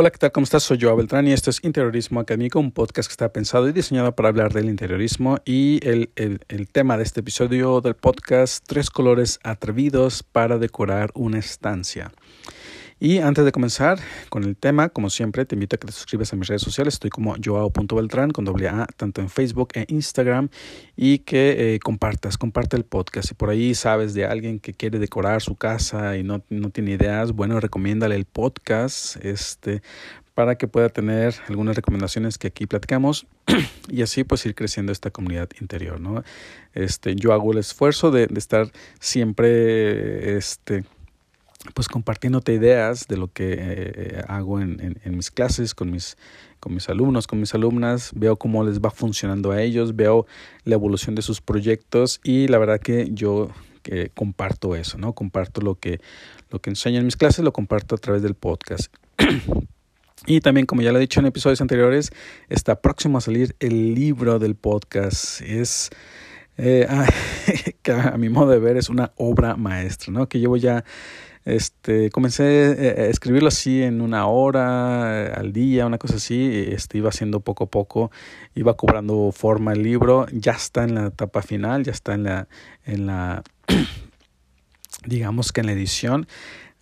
Hola, ¿qué tal? ¿Cómo estás? Soy Joao Beltrán y esto es Interiorismo Académico, un podcast que está pensado y diseñado para hablar del interiorismo y el, el, el, tema de este episodio del podcast, tres colores atrevidos para decorar una estancia. Y antes de comenzar con el tema, como siempre, te invito a que te suscribas a mis redes sociales. Estoy como joao.beltrán con doble A, tanto en Facebook e Instagram. Y que eh, compartas, comparte el podcast. Si por ahí sabes de alguien que quiere decorar su casa y no, no tiene ideas, bueno, recomiéndale el podcast este, para que pueda tener algunas recomendaciones que aquí platicamos y así pues ir creciendo esta comunidad interior, ¿no? Este, yo hago el esfuerzo de, de estar siempre, este, pues compartiéndote ideas de lo que eh, hago en, en, mis clases con mis, con mis alumnos, con mis alumnas, veo cómo les va funcionando a ellos, veo la evolución de sus proyectos y la verdad que yo que comparto eso, ¿no? Comparto lo que, lo que enseño en mis clases, lo comparto a través del podcast. Y también, como ya lo he dicho en episodios anteriores, está próximo a salir el libro del podcast. Es, eh, que a mi modo de ver, es una obra maestra, ¿no? Que llevo ya este, comencé a escribirlo así en una hora al día, una cosa así. Este, iba haciendo poco a poco, iba cobrando forma el libro. Ya está en la etapa final, ya está en la, en la digamos que en la edición.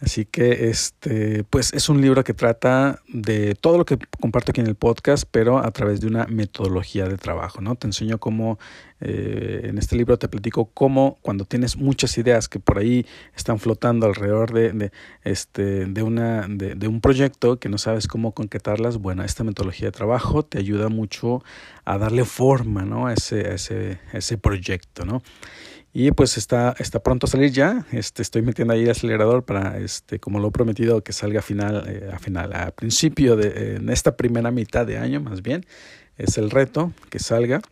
Así que este, pues es un libro que trata de todo lo que comparto aquí en el podcast, pero a través de una metodología de trabajo, ¿no? Te enseño cómo, eh, en este libro te platico cómo cuando tienes muchas ideas que por ahí están flotando alrededor de, de este, de, una, de, de un proyecto que no sabes cómo concretarlas, bueno, esta metodología de trabajo te ayuda mucho a darle forma, ¿no? A ese, a ese, a ese proyecto, ¿no? Y pues está, está pronto a salir ya. Este, estoy metiendo ahí el acelerador para, este, como lo he prometido, que salga a final, eh, a final, a principio de en esta primera mitad de año, más bien. Es el reto que salga.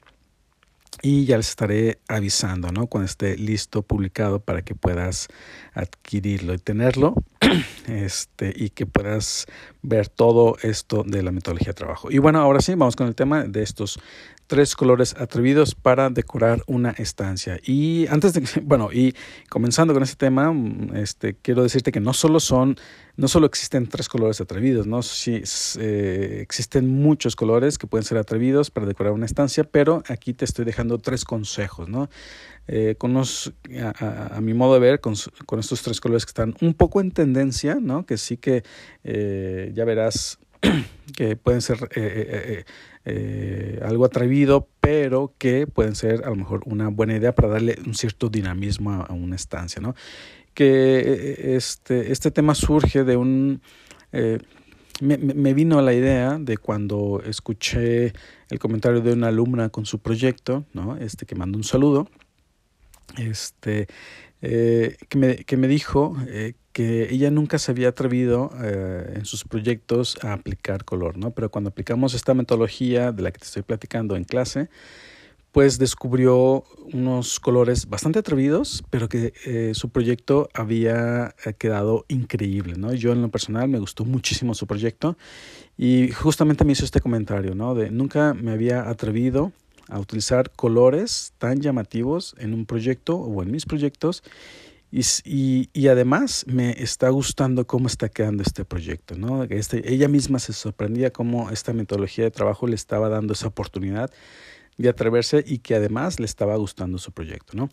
Y ya les estaré avisando, ¿no? Cuando esté listo, publicado, para que puedas adquirirlo y tenerlo. Este, y que puedas ver todo esto de la metodología de trabajo. Y bueno, ahora sí, vamos con el tema de estos tres colores atrevidos para decorar una estancia. Y antes de, bueno, y comenzando con este tema, este, quiero decirte que no solo son, no solo existen tres colores atrevidos, ¿no? Sí, eh, existen muchos colores que pueden ser atrevidos para decorar una estancia, pero aquí te estoy dejando tres consejos, ¿no? Eh, a, mi modo de ver, con, estos tres colores que están un poco en tendencia, ¿no? Que sí que eh, ya verás que pueden ser eh, algo atrevido, pero que pueden ser a lo mejor una buena idea para darle un cierto dinamismo a, a una estancia, ¿no? Que este, este tema surge de un... Me, me, vino la idea de cuando escuché el comentario de una alumna con su proyecto, ¿no? Este que mandó un saludo, este, eh, que, me, que me dijo eh, que ella nunca se había atrevido eh, en sus proyectos a aplicar color, ¿no? Pero cuando aplicamos esta metodología de la que te estoy platicando en clase, pues descubrió unos colores bastante atrevidos, pero que eh, su proyecto había quedado increíble, ¿no? Yo en lo personal me gustó muchísimo su proyecto y justamente me hizo este comentario, ¿no? De nunca me había atrevido a utilizar colores tan llamativos en un proyecto o en mis proyectos y, y, y, además me está gustando cómo está quedando este proyecto, ¿no? Este, ella misma se sorprendía cómo esta metodología de trabajo le estaba dando esa oportunidad de atreverse y que además le estaba gustando su proyecto, ¿no?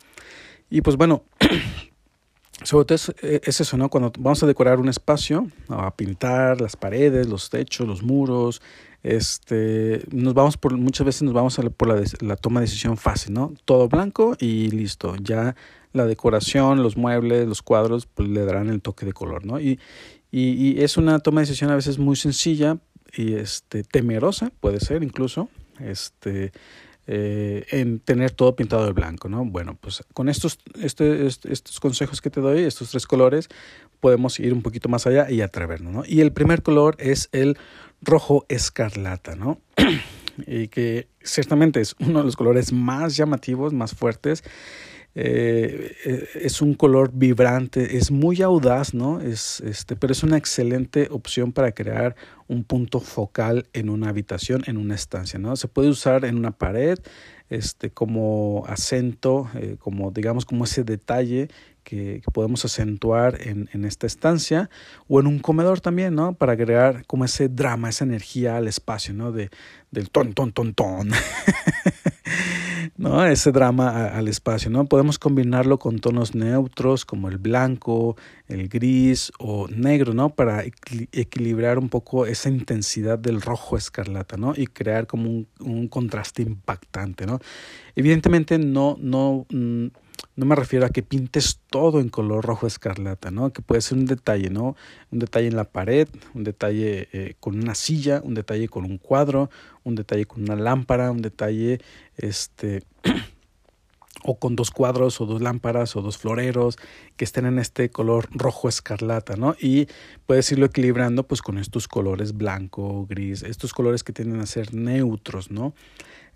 Y pues bueno, sobre todo es, es, eso, ¿no? Cuando vamos a decorar un espacio, a pintar las paredes, los techos, los muros, este, nos vamos por, muchas veces nos vamos a la, por la, la toma de decisión fácil, ¿no? Todo blanco y listo. Ya la decoración, los muebles, los cuadros, pues le darán el toque de color, ¿no? Y, y, y es una toma de decisión a veces muy sencilla y este, temerosa, puede ser incluso, este, eh, en tener todo pintado de blanco, ¿no? Bueno, pues con estos, este, este, estos consejos que te doy, estos tres colores, podemos ir un poquito más allá y atrevernos, ¿no? Y el primer color es el rojo escarlata, ¿no? y que ciertamente es uno de los colores más llamativos, más fuertes. Eh, es un color vibrante, es muy audaz, ¿no? Es, este, pero es una excelente opción para crear un punto focal en una habitación, en una estancia, ¿no? Se puede usar en una pared, este, como acento, eh, como digamos como ese detalle que, podemos acentuar en, en, esta estancia o en un comedor también, ¿no? Para agregar como ese drama, esa energía al espacio, ¿no? De, del ton, ton, ton, ton. ¿no? Ese drama al espacio, ¿no? Podemos combinarlo con tonos neutros como el blanco, el gris o negro, ¿no? Para equilibrar un poco esa intensidad del rojo escarlata, ¿no? Y crear como un, un contraste impactante, ¿no? Evidentemente no, no, mm, no me refiero a que pintes todo en color rojo escarlata, ¿no? Que puede ser un detalle, ¿no? Un detalle en la pared, un detalle eh, con una silla, un detalle con un cuadro, un detalle con una lámpara, un detalle, este, o con dos cuadros o dos lámparas o dos floreros que estén en este color rojo escarlata, ¿no? Y puedes irlo equilibrando pues con estos colores blanco, gris, estos colores que tienden a ser neutros, ¿no?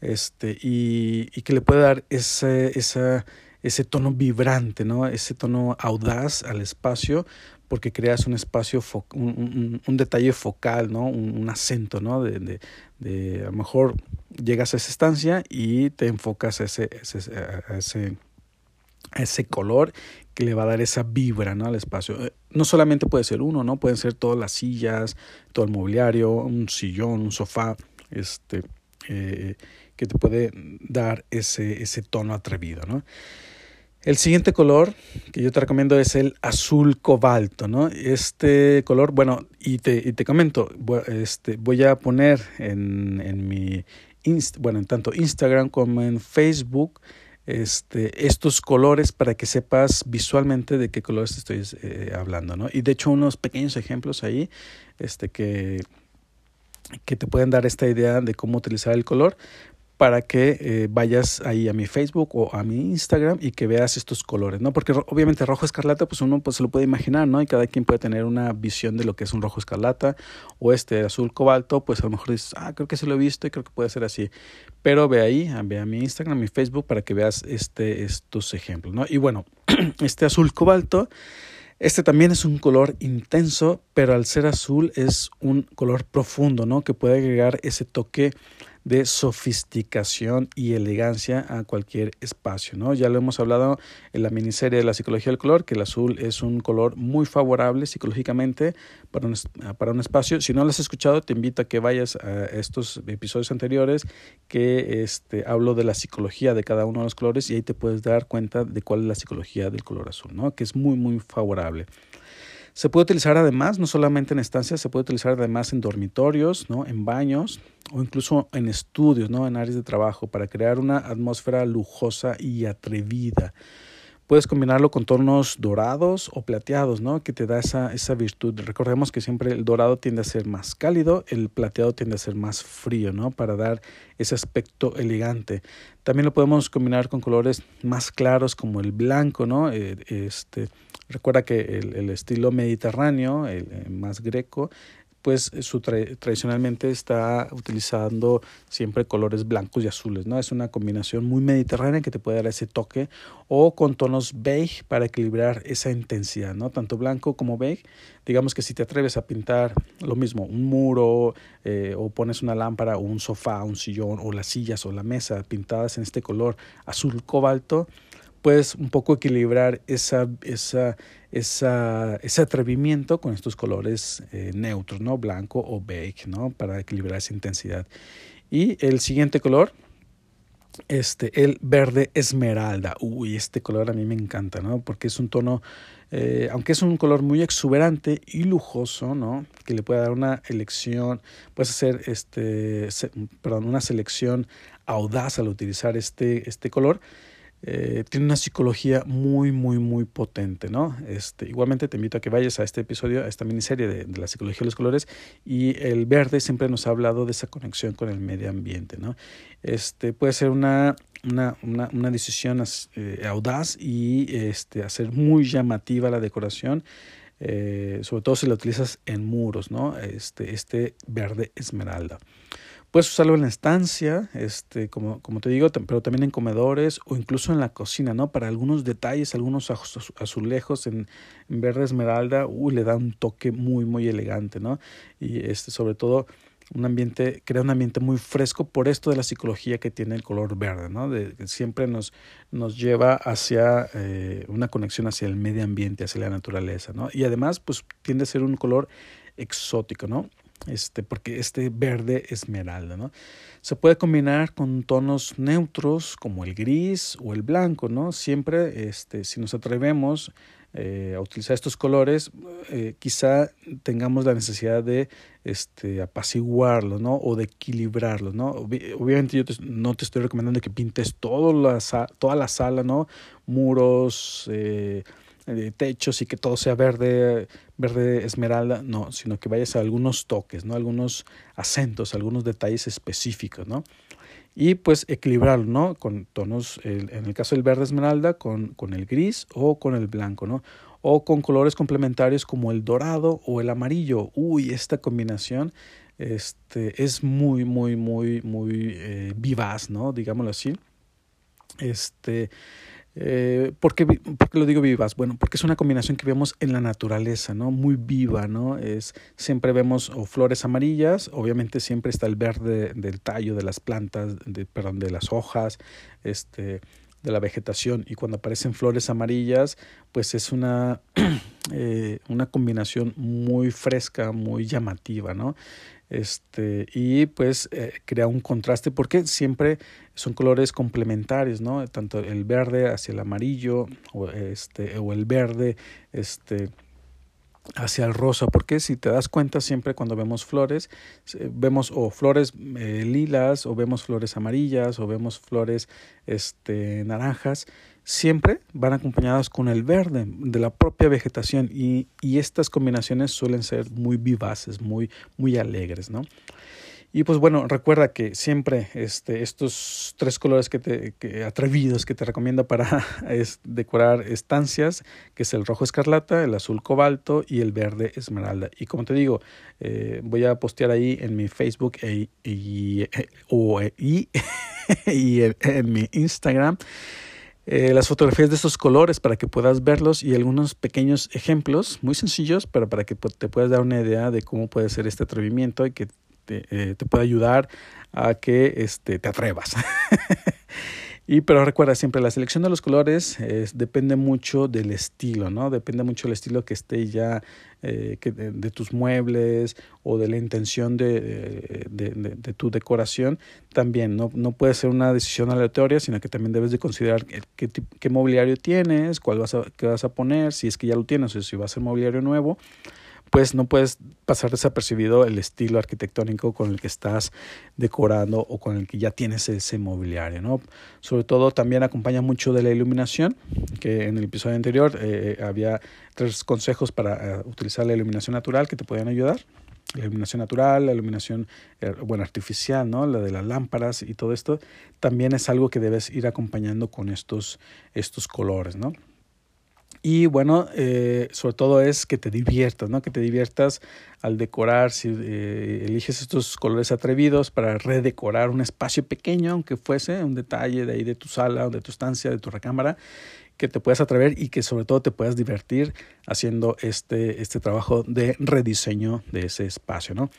Este, y, y que le puede dar ese, esa ese tono vibrante, ¿no? ese tono audaz al espacio, porque creas un espacio, un, un, detalle focal, ¿no? un, acento, ¿no? De, de, de, a lo mejor llegas a esa estancia y te enfocas a ese, ese, a ese, ese color que le va a dar esa vibra ¿no? al espacio. Eh, no solamente puede ser uno, ¿no? Pueden ser todas las sillas, todo el mobiliario, un sillón, un sofá, este, eh, que te puede dar ese, ese tono atrevido, ¿no? El siguiente color que yo te recomiendo es el azul cobalto, ¿no? Este color, bueno, y te, y te comento, este, voy a poner en, en mi, bueno, en tanto Instagram como en Facebook, este, estos colores para que sepas visualmente de qué colores estoy eh, hablando, ¿no? Y de hecho unos pequeños ejemplos ahí, este, que, que te pueden dar esta idea de cómo utilizar el color para que eh, vayas ahí a mi Facebook o a mi Instagram y que veas estos colores, ¿no? Porque obviamente rojo escarlata, pues uno pues, se lo puede imaginar, ¿no? Y cada quien puede tener una visión de lo que es un rojo escarlata o este azul cobalto, pues a lo mejor dices, ah, creo que se lo he visto y creo que puede ser así. Pero ve ahí, ve a mi Instagram, mi Facebook para que veas este, estos ejemplos, ¿no? Y bueno, este azul cobalto... Este también es un color intenso, pero al ser azul es un color profundo, ¿no? Que puede agregar ese toque de sofisticación y elegancia a cualquier espacio. ¿no? Ya lo hemos hablado en la miniserie de la psicología del color, que el azul es un color muy favorable psicológicamente para un, para un espacio. Si no lo has escuchado, te invito a que vayas a estos episodios anteriores que este, hablo de la psicología de cada uno de los colores y ahí te puedes dar cuenta de cuál es la psicología del color azul, ¿no? que es muy, muy favorable. Se puede utilizar además, no solamente en estancias, se puede utilizar además en dormitorios, ¿no? en baños o incluso en estudios, ¿no? en áreas de trabajo, para crear una atmósfera lujosa y atrevida. Puedes combinarlo con tonos dorados o plateados, ¿no? Que te da esa, esa virtud. Recordemos que siempre el dorado tiende a ser más cálido, el plateado tiende a ser más frío, ¿no? Para dar ese aspecto elegante. También lo podemos combinar con colores más claros como el blanco, ¿no? Eh, este, recuerda que el, el estilo mediterráneo, el, el más greco, pues eh, su tradicionalmente está utilizando siempre colores blancos y azules, ¿no? Es una combinación muy mediterránea que te puede dar ese toque o con tonos beige para equilibrar esa intensidad, ¿no? Tanto blanco como beige. Digamos que si te atreves a pintar lo mismo, un muro eh, o pones una lámpara o un sofá, un sillón o las sillas o la mesa pintadas en este color azul cobalto, puedes un poco equilibrar esa, esa, esa, ese atrevimiento con estos colores eh, neutros, ¿no? Blanco o beige, ¿no? Para equilibrar esa intensidad. Y el siguiente color, este, el verde esmeralda. Uy, este color a mí me encanta, ¿no? Porque es un tono, eh, aunque es un color muy exuberante y lujoso, ¿no? Que le puede dar una elección, puedes hacer este, perdón, una selección audaz al utilizar este, este color. Eh, tiene una psicología muy, muy, muy potente, ¿no? Este, igualmente te invito a que vayas a este episodio, a esta miniserie de, la psicología de los colores y el verde siempre nos ha hablado de esa conexión con el medio ambiente, ¿no? Este, puede ser una, una, una, una decisión eh, audaz y este, hacer muy llamativa la decoración. Eh, sobre todo si la utilizas en muros, ¿no? Este, este verde esmeralda. Puedes usarlo en la estancia, este, como, como te digo, pero también en comedores o incluso en la cocina, ¿no? Para algunos detalles, algunos azulejos en, en verde esmeralda, uy, le da un toque muy, muy elegante, ¿no? Y este, sobre todo un ambiente, crea un ambiente muy fresco por esto de la psicología que tiene el color verde, ¿no? De, siempre nos, nos lleva hacia eh, una conexión hacia el medio ambiente, hacia la naturaleza, ¿no? Y además, pues tiende a ser un color exótico, ¿no? Este, porque este verde esmeralda, ¿no? Se puede combinar con tonos neutros como el gris o el blanco, ¿no? Siempre, este, si nos atrevemos eh, a utilizar estos colores, eh, quizá tengamos la necesidad de este, apaciguarlos, ¿no? O de equilibrarlos, ¿no? obviamente yo no te estoy recomendando que pintes todo la, toda la sala, ¿no? Muros, eh, techos y que todo sea verde, verde esmeralda, no, sino que vayas a algunos toques, ¿no? Algunos acentos, algunos detalles específicos, ¿no? y pues equilibrarlo, ¿no? Con tonos, en el caso del verde esmeralda, con, con el gris o con el blanco, ¿no? O con colores complementarios como el dorado o el amarillo. Uy, esta combinación este, es muy, muy, muy, muy eh, vivaz, ¿no? Digámoslo así. Este, eh, ¿por, qué, lo digo vivas? Bueno, porque es una combinación que vemos en la naturaleza, ¿no? Muy viva, ¿no? Es, siempre vemos flores amarillas, obviamente siempre está el verde del tallo de las plantas, de, perdón, de las hojas, este, de la vegetación. Y cuando aparecen flores amarillas, pues es una, eh, una combinación muy fresca, muy llamativa, ¿no? Este y pues eh, crea un contraste porque siempre son colores complementarios no tanto el verde hacia el amarillo o este o el verde este hacia el rosa porque si te das cuenta siempre cuando vemos flores vemos o flores eh, lilas o vemos flores amarillas o vemos flores este naranjas siempre van acompañadas con el verde de la propia vegetación y, y, estas combinaciones suelen ser muy vivaces, muy, muy alegres, ¿no? Y pues bueno, recuerda que siempre este, estos tres colores que te, que, atrevidos que te recomiendo para decorar estancias, que es el rojo escarlata, el azul cobalto y el verde esmeralda. Y como te digo, eh, voy a postear ahí en mi Facebook e, e, o, y, y en mi Instagram eh, las fotografías de estos colores para que puedas verlos y algunos pequeños ejemplos muy sencillos, pero para que te puedas dar una idea de cómo puede ser este atrevimiento y que te, eh, te pueda ayudar a que este, te atrevas. Y pero recuerda siempre, la selección de los colores depende mucho del estilo, ¿no? Depende mucho del estilo que esté ya eh, que de, tus muebles o de la intención de, de, tu decoración. También no, no puede ser una decisión aleatoria, sino que también debes de considerar qué, qué mobiliario tienes, cuál vas a, qué vas a poner, si es que ya lo tienes o si va a ser mobiliario nuevo pues no puedes pasar desapercibido el estilo arquitectónico con el que estás decorando o con el que ya tienes ese mobiliario, ¿no? Sobre todo también acompaña mucho de la iluminación, que en el episodio anterior eh, había tres consejos para eh, utilizar la iluminación natural que te pueden ayudar. La iluminación natural, la iluminación eh, bueno, artificial, ¿no? la de las lámparas y todo esto, también es algo que debes ir acompañando con estos, estos colores. ¿no? Y bueno, eh, sobre todo es que te diviertas, ¿no? Que te diviertas al decorar, si eh, eliges estos colores atrevidos para redecorar un espacio pequeño, aunque fuese un detalle de ahí de tu sala de tu estancia, de tu recámara, que te puedas atrever y que sobre todo te puedas divertir haciendo este, este trabajo de rediseño de ese espacio, ¿no?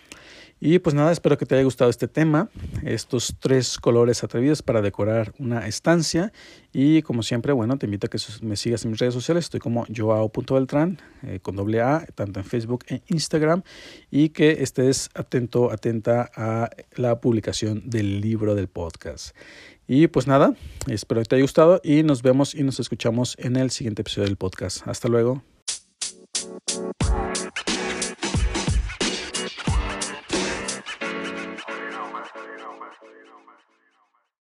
Y pues nada, espero que te haya gustado este tema, estos tres colores atrevidos para decorar una estancia. Y como siempre, bueno, te invito a que me sigas en mis redes sociales. Estoy como joao.beltrán eh, con doble A, tanto en Facebook e Instagram. Y que estés atento, atenta a la publicación del libro del podcast. Y pues nada, espero que te haya gustado y nos vemos y nos escuchamos en el siguiente episodio del podcast. Hasta luego.